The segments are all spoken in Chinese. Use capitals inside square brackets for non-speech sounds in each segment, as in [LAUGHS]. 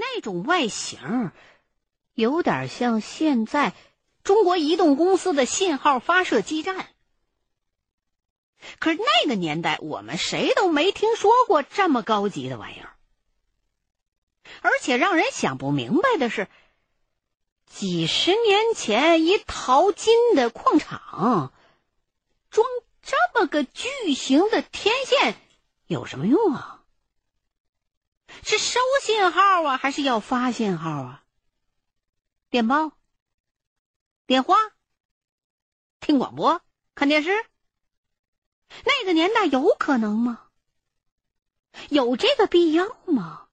那种外形，有点像现在中国移动公司的信号发射基站。可是那个年代，我们谁都没听说过这么高级的玩意儿。而且让人想不明白的是，几十年前一淘金的矿场装这么个巨型的天线有什么用啊？是收信号啊，还是要发信号啊？电报、电话、听广播、看电视？那个年代有可能吗？有这个必要吗？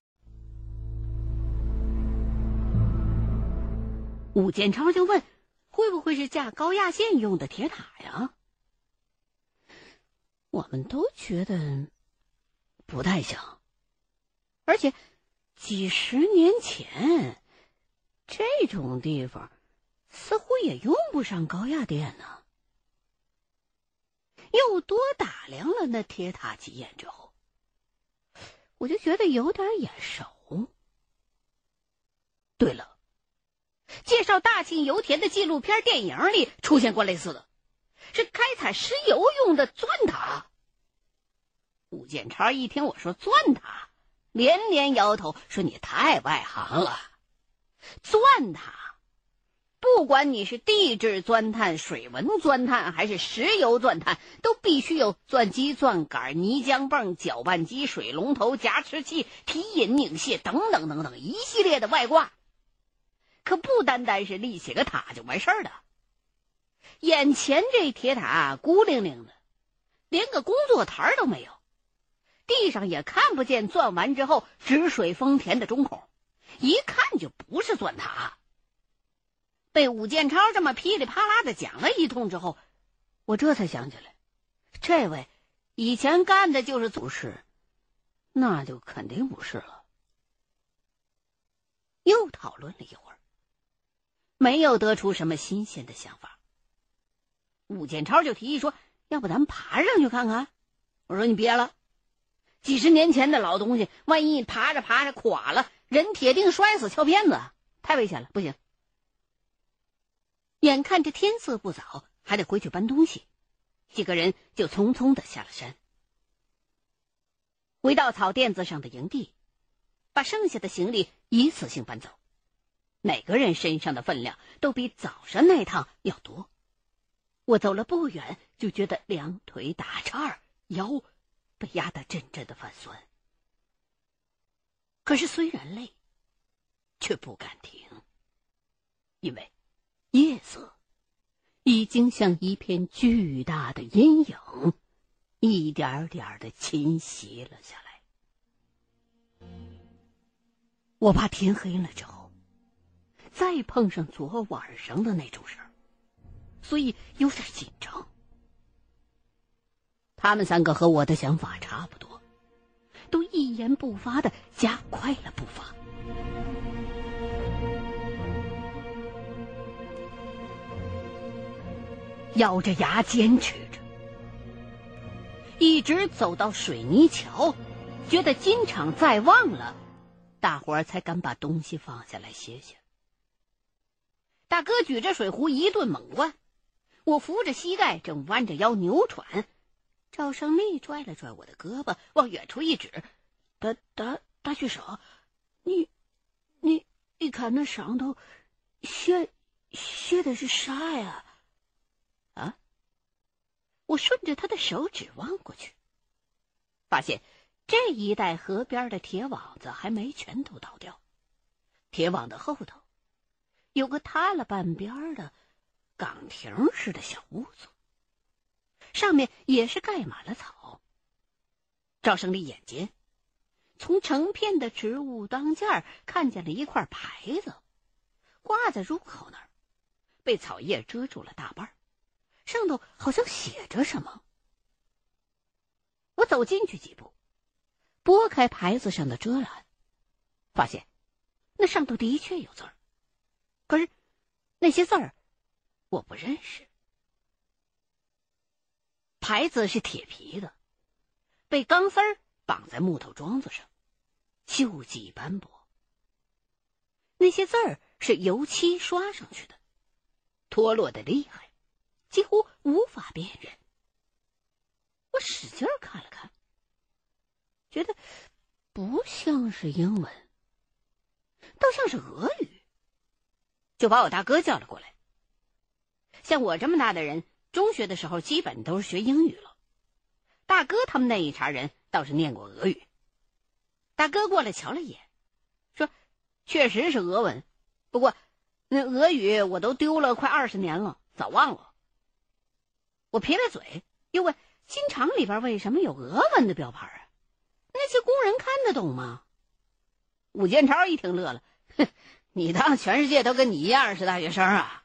武建超就问：“会不会是架高压线用的铁塔呀？”我们都觉得不太像，而且几十年前这种地方似乎也用不上高压电呢。又多打量了那铁塔几眼之后，我就觉得有点眼熟。对了，介绍大庆油田的纪录片电影里出现过类似的，是开采石油用的钻塔。武建超一听我说钻塔，连连摇头说：“你太外行了，钻塔。”不管你是地质钻探、水文钻探，还是石油钻探，都必须有钻机、钻杆、泥浆泵、搅拌机、水龙头、夹持器、提引拧卸等等等等一系列的外挂。可不单单是立起个塔就完事儿了。眼前这铁塔孤零零的，连个工作台都没有，地上也看不见钻完之后止水丰田的中孔，一看就不是钻塔。被武建超这么噼里啪啦的讲了一通之后，我这才想起来，这位以前干的就是祖师，那就肯定不是了。又讨论了一会儿，没有得出什么新鲜的想法。武建超就提议说：“要不咱们爬上去看看？”我说：“你别了，几十年前的老东西，万一爬着爬着垮了，人铁定摔死，翘辫子，太危险了，不行。”眼看着天色不早，还得回去搬东西，几个人就匆匆的下了山，回到草甸子上的营地，把剩下的行李一次性搬走。每个人身上的分量都比早上那趟要多。我走了不远，就觉得两腿打颤，腰被压得阵阵的泛酸。可是虽然累，却不敢停，因为。夜色已经像一片巨大的阴影，一点点的侵袭了下来。我怕天黑了之后，再碰上昨晚上的那种事儿，所以有点紧张。他们三个和我的想法差不多，都一言不发的加快了步伐。咬着牙坚持着，一直走到水泥桥，觉得金场在望了，大伙儿才敢把东西放下来歇歇。大哥举着水壶一顿猛灌，我扶着膝盖正弯着腰扭喘，赵胜利拽了拽我的胳膊，往远处一指：“大大大学手，你你你看那上头写写的是啥呀？”啊我顺着他的手指望过去，发现这一带河边的铁网子还没全都倒掉，铁网的后头有个塌了半边的岗亭似的小屋子，上面也是盖满了草。赵胜利眼尖，从成片的植物当间儿看见了一块牌子，挂在入口那儿，被草叶遮住了大半儿。上头好像写着什么。我走进去几步，拨开牌子上的遮拦，发现那上头的确有字儿，可是那些字儿我不认识。牌子是铁皮的，被钢丝儿绑在木头桩子上，锈迹斑驳。那些字儿是油漆刷上去的，脱落的厉害，几乎无法辨认。我使劲看了看，觉得不像是英文，倒像是俄语，就把我大哥叫了过来。像我这么大的人，中学的时候基本都是学英语了。大哥他们那一茬人倒是念过俄语。大哥过来瞧了一眼，说：“确实是俄文，不过那俄语我都丢了快二十年了，早忘了。”我撇撇嘴，又问：“新厂里边为什么有俄文的标牌啊？那些工人看得懂吗？”武建超一听乐了：“哼，你当全世界都跟你一样是大学生啊？”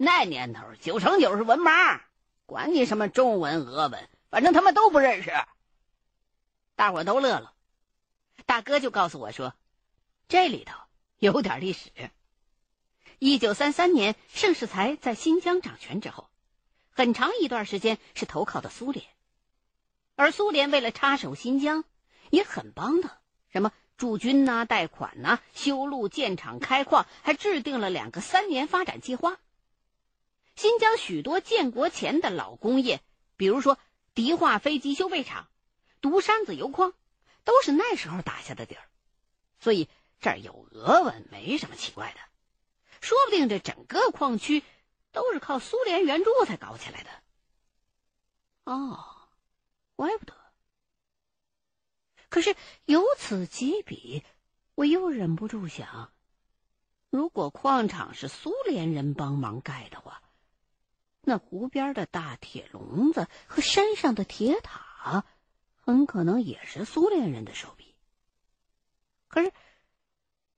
那年头，九成九是文盲，管你什么中文、俄文，反正他们都不认识。大伙都乐了，大哥就告诉我说：“这里头有点历史。一九三三年，盛世才在新疆掌权之后，很长一段时间是投靠的苏联，而苏联为了插手新疆，也很帮他，什么驻军呐、贷款呐、修路、建厂、开矿，还制定了两个三年发展计划。”新疆许多建国前的老工业，比如说迪化飞机修配厂、独山子油矿，都是那时候打下的底儿，所以这儿有俄文没什么奇怪的。说不定这整个矿区都是靠苏联援助才搞起来的。哦，怪不得。可是由此及彼，我又忍不住想：如果矿场是苏联人帮忙盖的话，那湖边的大铁笼子和山上的铁塔，很可能也是苏联人的手笔。可是，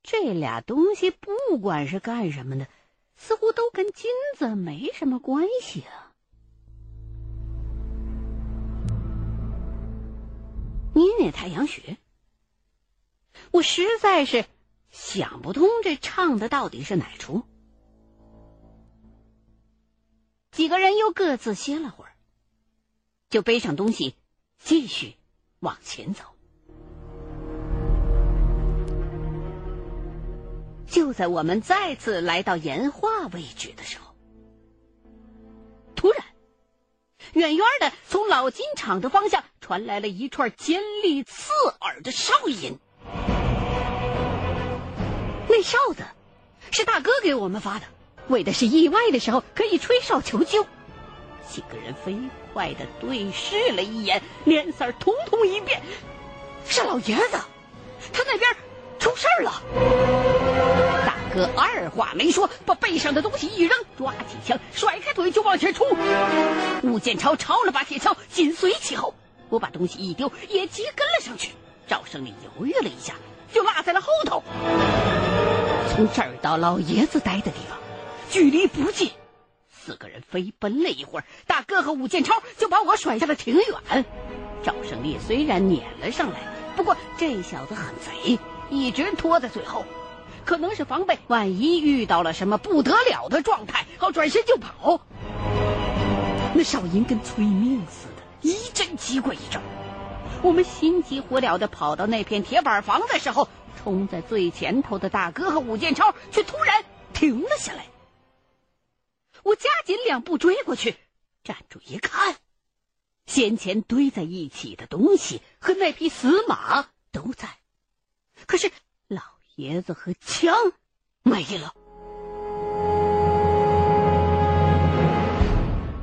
这俩东西不管是干什么的，似乎都跟金子没什么关系啊！捏捏太阳穴，我实在是想不通这唱的到底是哪出。几个人又各自歇了会儿，就背上东西，继续往前走。就在我们再次来到岩画位置的时候，突然，远远的从老金厂的方向传来了一串尖利刺耳的哨音。那哨子是大哥给我们发的。为的是意外的时候可以吹哨求救。几个人飞快的对视了一眼，脸色儿统统一变。是老爷子，他那边出事儿了。大哥二话没说，把背上的东西一扔，抓起枪，甩开腿就往前冲。吴建超抄了把铁锹，紧随其后。我把东西一丢，也急跟了上去。赵胜利犹豫了一下，就落在了后头。从这儿到老爷子待的地方。距离不近，四个人飞奔了一会儿，大哥和武建超就把我甩下了挺远。赵胜利虽然撵了上来，不过这小子很贼，一直拖在最后，可能是防备万一遇到了什么不得了的状态，好转身就跑。那哨音跟催命似的，一阵急过一阵。我们心急火燎的跑到那片铁板房的时候，冲在最前头的大哥和武建超却突然停了下来。我加紧两步追过去，站住一看，先前堆在一起的东西和那匹死马都在，可是老爷子和枪没了。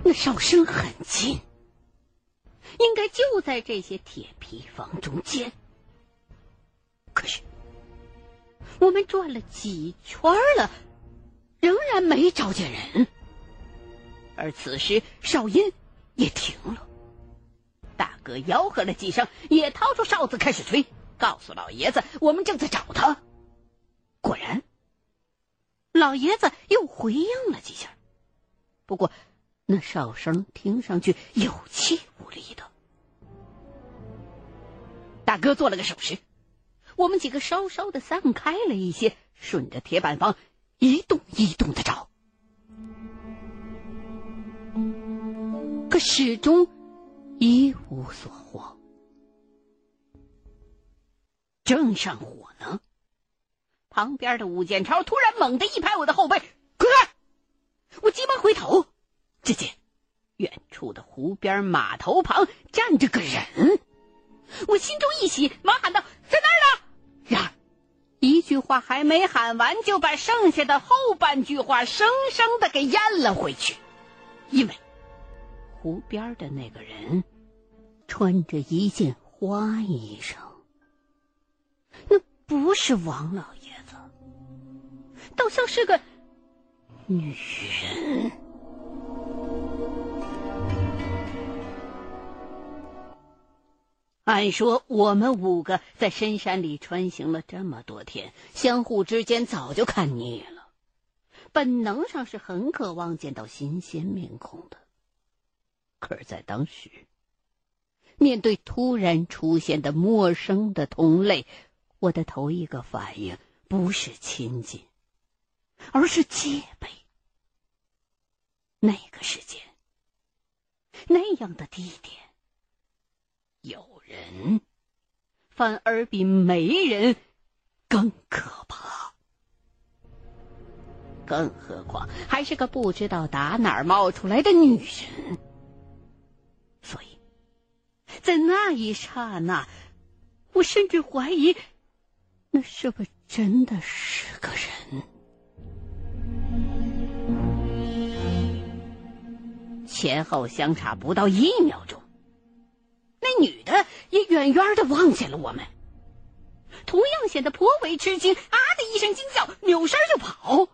那哨声很近，应该就在这些铁皮房中间。可是我们转了几圈了，仍然没找见人。而此时哨音也停了，大哥吆喝了几声，也掏出哨子开始吹，告诉老爷子我们正在找他。果然，老爷子又回应了几下，不过那哨声听上去有气无力的。大哥做了个手势，我们几个稍稍的散开了一些，顺着铁板房一动一动的找。可始终一无所获。正上火呢，旁边的武建超突然猛地一拍我的后背，滚开！我急忙回头，只见远处的湖边码头旁站着个人。我心中一喜，忙喊道：“在那儿呢！”然而，一句话还没喊完，就把剩下的后半句话生生的给咽了回去，因为湖边的那个人穿着一件花衣裳，那不是王老爷子，倒像是个女人。按说我们五个在深山里穿行了这么多天，相互之间早就看腻了，本能上是很渴望见到新鲜面孔的。可是，在当时，面对突然出现的陌生的同类，我的头一个反应不是亲近，而是戒备。那个时间，那样的地点，有。人，反而比没人更可怕。更何况还是个不知道打哪儿冒出来的女人。在那一刹那，我甚至怀疑，那是不是真的是个人？前后相差不到一秒钟。那女的也远远的望见了我们，同样显得颇为吃惊，啊的一声惊叫，扭身就跑。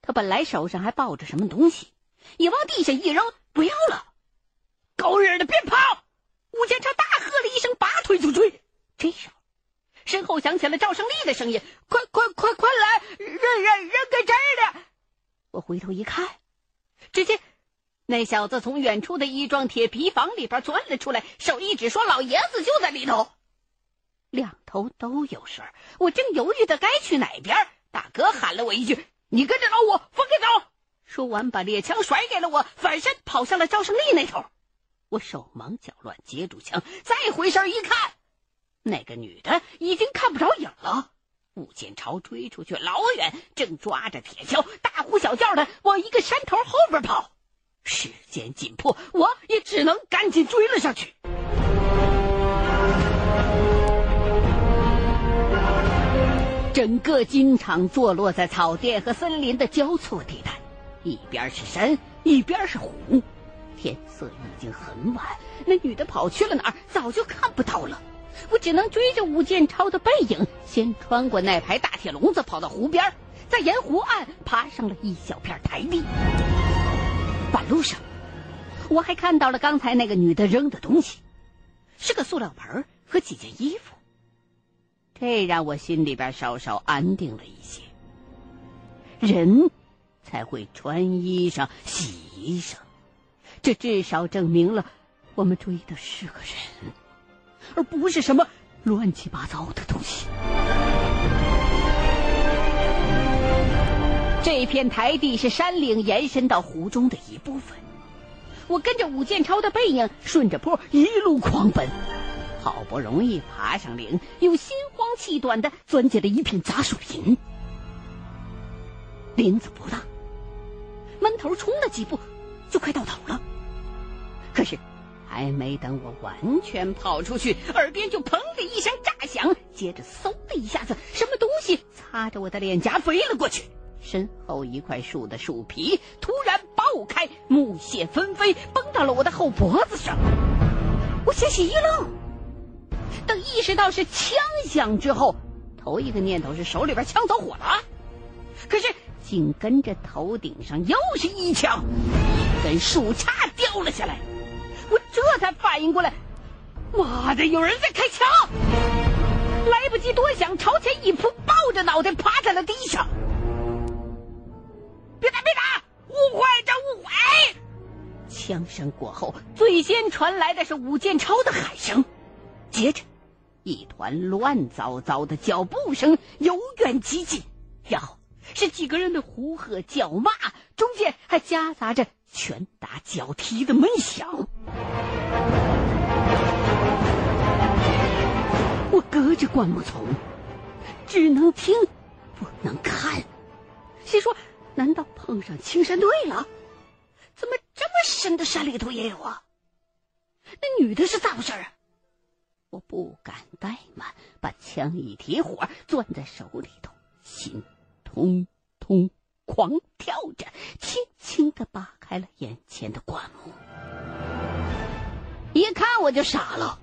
她本来手上还抱着什么东西，也往地下一扔，不要了。狗日的，别跑！吴建超大喝了一声，拔腿就追。这时候，身后响起了赵胜利的声音：“快快快快来，人人人给这儿的！”我回头一看，只见。那小子从远处的一幢铁皮房里边钻了出来，手一指说：“老爷子就在里头。”两头都有事儿，我正犹豫的该去哪边，大哥喊了我一句：“你跟着老五，分开走。”说完，把猎枪甩给了我，反身跑向了赵胜利那头。我手忙脚乱接住枪，再回身一看，那个女的已经看不着影了。武建超追出去老远，正抓着铁锹，大呼小叫的往一个山头后边跑。时间紧迫，我也只能赶紧追了上去。整个金场坐落在草甸和森林的交错地带，一边是山，一边是湖。天色已经很晚，那女的跑去了哪儿？早就看不到了。我只能追着吴建超的背影，先穿过那排大铁笼子，跑到湖边，再沿湖岸爬上了一小片台地。半路上，我还看到了刚才那个女的扔的东西，是个塑料盆和几件衣服。这让我心里边稍稍安定了一些。人才会穿衣裳、洗衣裳，这至少证明了我们追的是个人，而不是什么乱七八糟的东西。这片台地是山岭延伸到湖中的一部分。我跟着武建超的背影，顺着坡一路狂奔，好不容易爬上岭，又心慌气短的钻进了一片杂树林。林子不大，闷头冲了几步，就快到头了。可是，还没等我完全跑出去，耳边就砰的一声炸响，接着嗖的一下子，什么东西擦着我的脸颊飞了过去。身后一块树的树皮突然爆开，木屑纷飞，崩到了我的后脖子上。我先是一愣，等意识到是枪响之后，头一个念头是手里边枪走火了。可是紧跟着头顶上又是一枪，一根树杈掉了下来。这才反应过来，妈的，有人在开枪！来不及多想，朝前一扑，抱着脑袋趴在了地上。别打！别打！误会，这误会！枪声过后，最先传来的是武建超的喊声，接着，一团乱糟糟的脚步声由远及近，然后是几个人的呼喝叫骂，中间还夹杂着拳打脚踢的闷响。我隔着灌木丛，只能听。不能看。心说难道碰上青山队了？怎么这么深的山里头也有啊？那女的是咋回事啊？我不敢怠慢，把枪一提火，攥在手里头，心通通狂跳着，轻轻的扒开了眼前的灌木。一看我就傻了，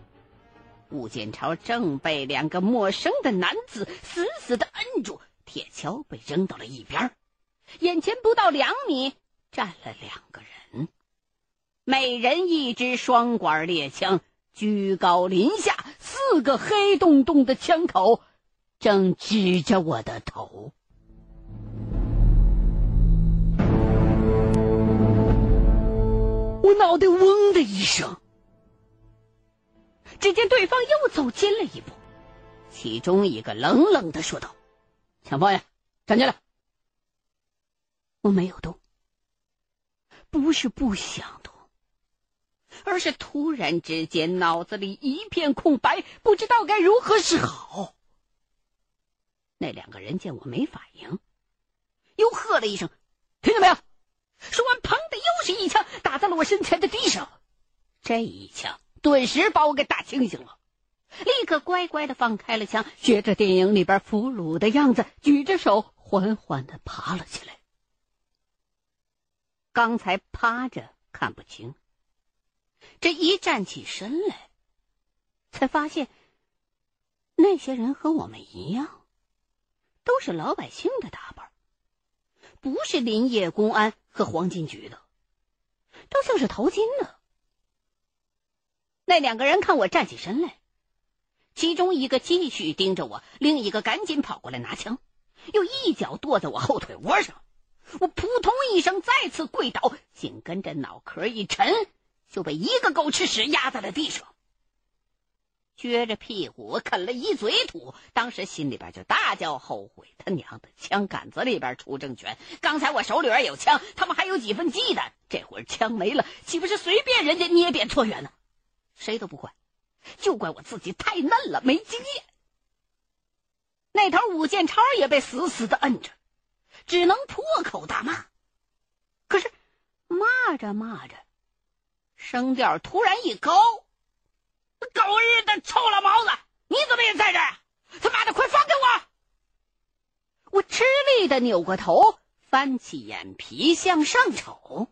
吴建超正被两个陌生的男子死死的摁住，铁锹被扔到了一边，眼前不到两米站了两个人，每人一支双管猎枪，居高临下，四个黑洞洞的枪口正指着我的头。我脑袋嗡的一声。只见对方又走近了一步，其中一个冷冷的说道：“抢方爷，站起来！”我没有动，不是不想动，而是突然之间脑子里一片空白，不知道该如何是好。那两个人见我没反应，又喝了一声：“听见没有？”说完，砰的又是一枪打在了我身前的地上。这一枪。顿时把我给打清醒了，立刻乖乖的放开了枪，学着电影里边俘虏的样子，举着手缓缓的爬了起来。刚才趴着看不清，这一站起身来，才发现那些人和我们一样，都是老百姓的打扮，不是林业公安和黄金局的，都像是淘金的。那两个人看我站起身来，其中一个继续盯着我，另一个赶紧跑过来拿枪，又一脚跺在我后腿窝上。我扑通一声再次跪倒，紧跟着脑壳一沉，就被一个狗吃屎压在了地上。撅着屁股啃了一嘴土，当时心里边就大叫后悔：他娘的，枪杆子里边出政权！刚才我手里边有枪，他们还有几分忌惮，这会儿枪没了，岂不是随便人家捏扁搓圆呢？谁都不怪，就怪我自己太嫩了，没经验。那头武建超也被死死的摁着，只能破口大骂。可是骂着骂着，声调突然一高：“狗日的臭老毛子，你怎么也在这儿？他妈的，快放开我！”我吃力的扭过头，翻起眼皮向上瞅，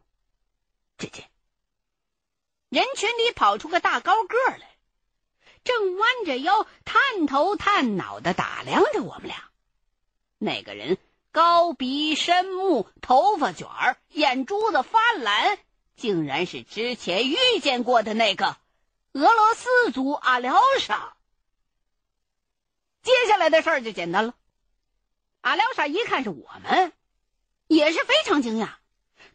只见。人群里跑出个大高个来，正弯着腰、探头探脑的打量着我们俩。那个人高鼻深目，头发卷儿，眼珠子发蓝，竟然是之前遇见过的那个俄罗斯族阿廖沙。接下来的事儿就简单了，阿廖沙一看是我们，也是非常惊讶，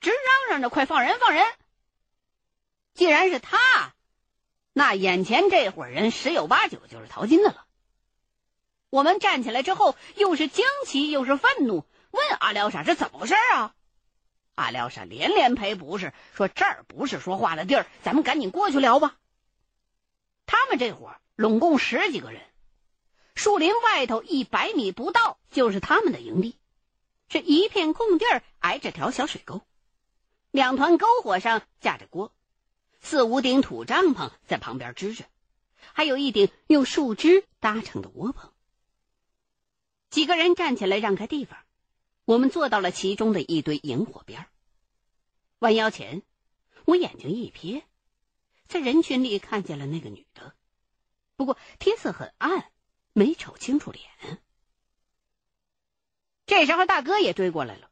直嚷嚷着：“快放人，放人！”既然是他，那眼前这伙人十有八九就是淘金的了。我们站起来之后，又是惊奇又是愤怒，问阿廖沙是怎么回事啊？阿廖沙连连赔不是，说这儿不是说话的地儿，咱们赶紧过去聊吧。他们这伙拢共十几个人，树林外头一百米不到就是他们的营地，是一片空地儿，挨着条小水沟，两团篝火上架着锅。四五顶土帐篷在旁边支着，还有一顶用树枝搭成的窝棚。几个人站起来让开地方，我们坐到了其中的一堆萤火边弯腰前，我眼睛一瞥，在人群里看见了那个女的，不过天色很暗，没瞅清楚脸。这时候大哥也追过来了，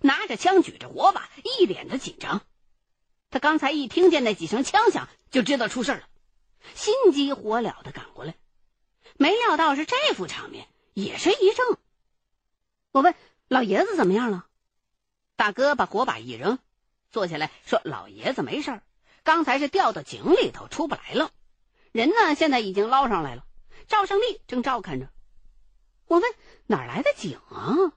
拿着枪，举着火把，一脸的紧张。他刚才一听见那几声枪响，就知道出事了，心急火燎的赶过来，没料到是这副场面，也是一怔。我问老爷子怎么样了，大哥把火把一扔，坐下来说：“老爷子没事刚才是掉到井里头出不来了，人呢现在已经捞上来了，赵胜利正照看着。”我问哪来的井啊？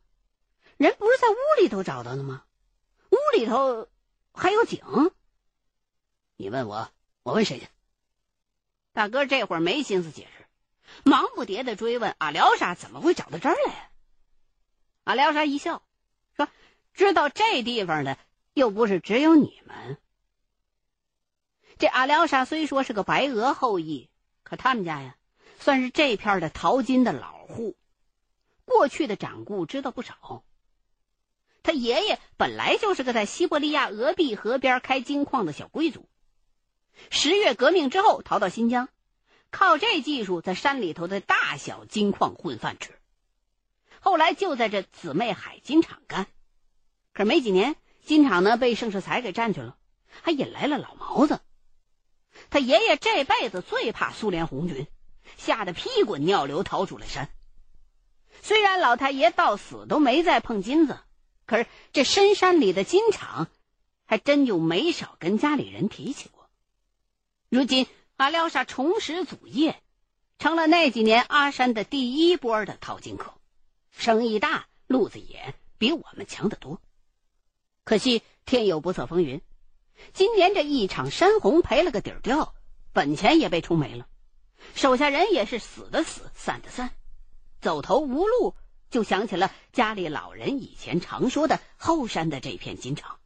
人不是在屋里头找到的吗？屋里头还有井？你问我，我问谁去？大哥这会儿没心思解释，忙不迭的追问阿廖沙怎么会找到这儿来。阿廖沙一笑，说：“知道这地方的又不是只有你们。这阿廖沙虽说是个白俄后裔，可他们家呀，算是这片的淘金的老户，过去的掌故知道不少。他爷爷本来就是个在西伯利亚俄毕河边开金矿的小贵族，十月革命之后逃到新疆，靠这技术在山里头的大小金矿混饭吃。后来就在这姊妹海金厂干，可没几年，金厂呢被盛世才给占去了，还引来了老毛子。他爷爷这辈子最怕苏联红军，吓得屁滚尿流逃出了山。虽然老太爷到死都没再碰金子。可是这深山里的金厂，还真就没少跟家里人提起。如今阿廖沙重拾祖业，成了那几年阿山的第一波的淘金客，生意大，路子野，比我们强得多。可惜天有不测风云，今年这一场山洪赔了个底儿掉，本钱也被冲没了，手下人也是死的死，散的散，走投无路。就想起了家里老人以前常说的后山的这片金厂。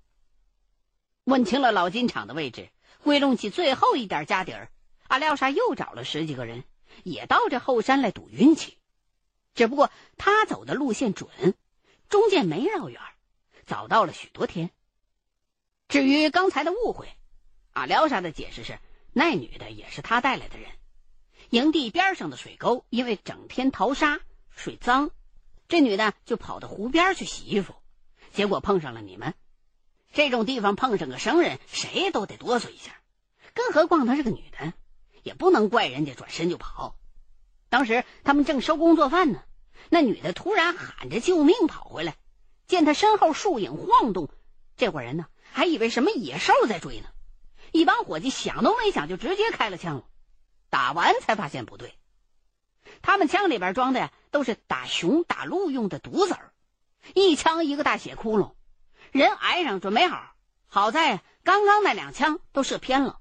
问清了老金厂的位置，归拢起最后一点家底儿，阿廖沙又找了十几个人，也到这后山来赌运气。只不过他走的路线准，中间没绕远，早到了许多天。至于刚才的误会，阿廖沙的解释是，那女的也是他带来的人。营地边上的水沟因为整天淘沙，水脏。这女的就跑到湖边去洗衣服，结果碰上了你们。这种地方碰上个生人，谁都得哆嗦一下，更何况她是个女的，也不能怪人家转身就跑。当时他们正收工做饭呢，那女的突然喊着救命跑回来，见她身后树影晃动，这伙人呢还以为什么野兽在追呢。一帮伙计想都没想就直接开了枪了，打完才发现不对。他们枪里边装的呀，都是打熊打鹿用的毒子儿，一枪一个大血窟窿，人挨上准没好。好在刚刚那两枪都射偏了。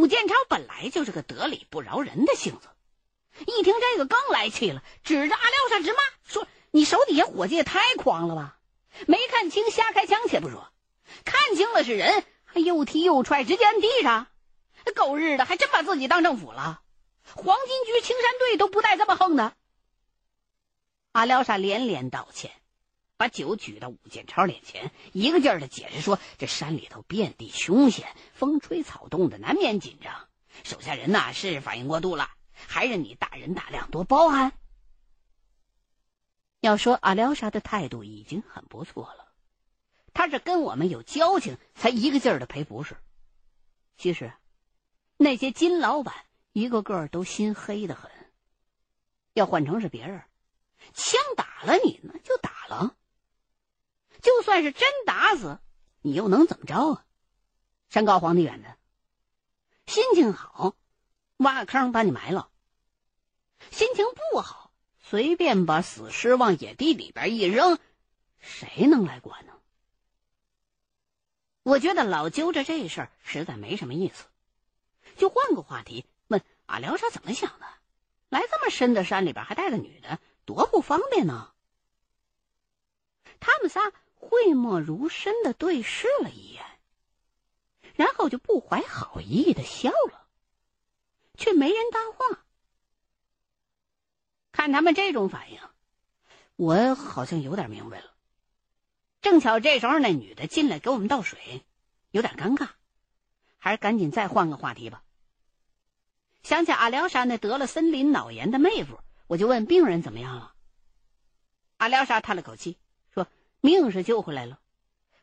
武建超本来就是个得理不饶人的性子，一听这个更来气了，指着阿廖沙直骂，说：“你手底下伙计也太狂了吧！没看清瞎开枪且不说，看清了是人，还又踢又踹，直接摁地上，狗日的，还真把自己当政府了。”黄金局青山队都不带这么横的。阿廖沙连连道歉，把酒举到武建超脸前，一个劲儿的解释说：“这山里头遍地凶险，风吹草动的，难免紧张。手下人呐是反应过度了，还是你大人大量，多包涵。”要说阿廖沙的态度已经很不错了，他是跟我们有交情，才一个劲儿的赔不是。其实，那些金老板。一个个都心黑的很。要换成是别人，枪打了你，那就打了。就算是真打死你，又能怎么着啊？山高皇帝远的，心情好，挖个坑把你埋了；心情不好，随便把死尸往野地里边一扔，谁能来管呢？我觉得老揪着这事儿实在没什么意思，就换个话题。阿廖沙怎么想的？来这么深的山里边，还带个女的，多不方便呢。他们仨讳莫如深的对视了一眼，然后就不怀好意的笑了，却没人搭话。看他们这种反应，我好像有点明白了。正巧这时候那女的进来给我们倒水，有点尴尬，还是赶紧再换个话题吧。想起阿廖沙那得了森林脑炎的妹夫，我就问病人怎么样了。阿廖沙叹了口气，：“命是救回来了，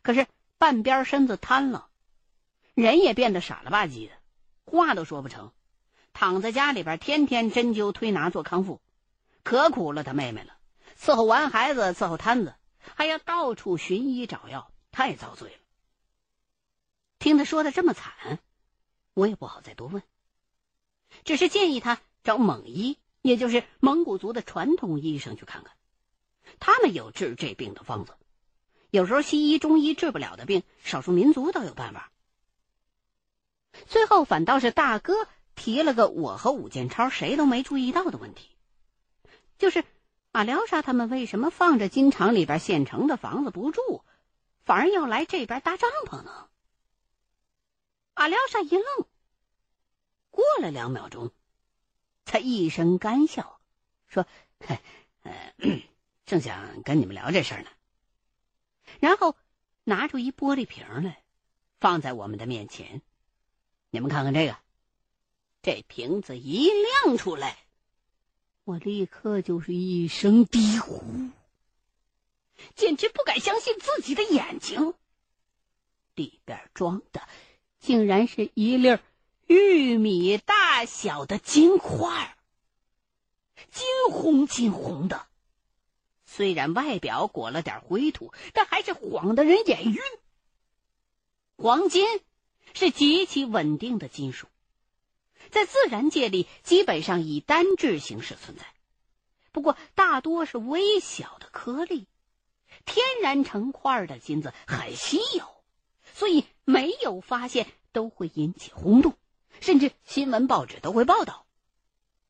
可是半边身子瘫了，人也变得傻了吧唧的，话都说不成，躺在家里边天天针灸推拿做康复，可苦了他妹妹了。伺候完孩子，伺候摊子，还要到处寻医找药，太遭罪了。听他说的这么惨，我也不好再多问。”只是建议他找蒙医，也就是蒙古族的传统医生去看看，他们有治这病的方子。有时候西医、中医治不了的病，少数民族倒有办法。最后反倒是大哥提了个我和武建超谁都没注意到的问题，就是阿廖沙他们为什么放着金厂里边现成的房子不住，反而要来这边搭帐篷呢？阿廖沙一愣，过了两秒钟，才一声干笑，说：“嘿 [LAUGHS] 呃，[CLEARS THROAT] 正想跟你们聊这事儿呢。”然后拿出一玻璃瓶来，放在我们的面前。你们看看这个，这瓶子一亮出来。我立刻就是一声低呼，简直不敢相信自己的眼睛。里边装的竟然是一粒玉米大小的金块，金红金红的。虽然外表裹了点灰土，但还是晃得人眼晕。黄金是极其稳定的金属。在自然界里，基本上以单质形式存在，不过大多是微小的颗粒。天然成块的金子很稀有，所以没有发现都会引起轰动，甚至新闻报纸都会报道。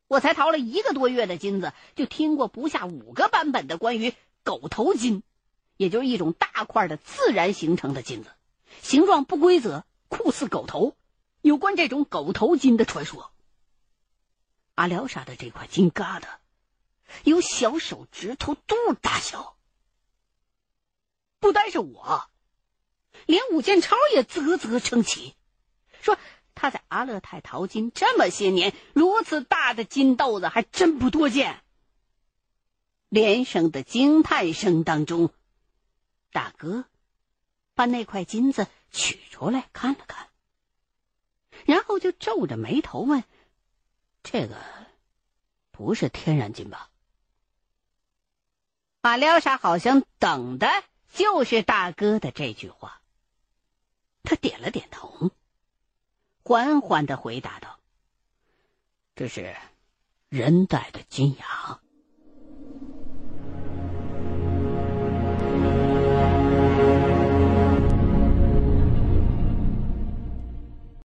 我才淘了一个多月的金子，就听过不下五个版本的关于狗头金，也就是一种大块的自然形成的金子，形状不规则，酷似狗头。有关这种狗头金的传说，阿廖沙的这块金疙瘩有小手指头肚大小。不单是我，连武建超也啧啧称奇，说他在阿勒泰淘金这么些年，如此大的金豆子还真不多见。连声的惊叹声当中，大哥把那块金子取出来看了看。然后就皱着眉头问：“这个不是天然金吧？”马廖沙好像等的就是大哥的这句话。他点了点头，缓缓的回答道：“这是人带的金牙。”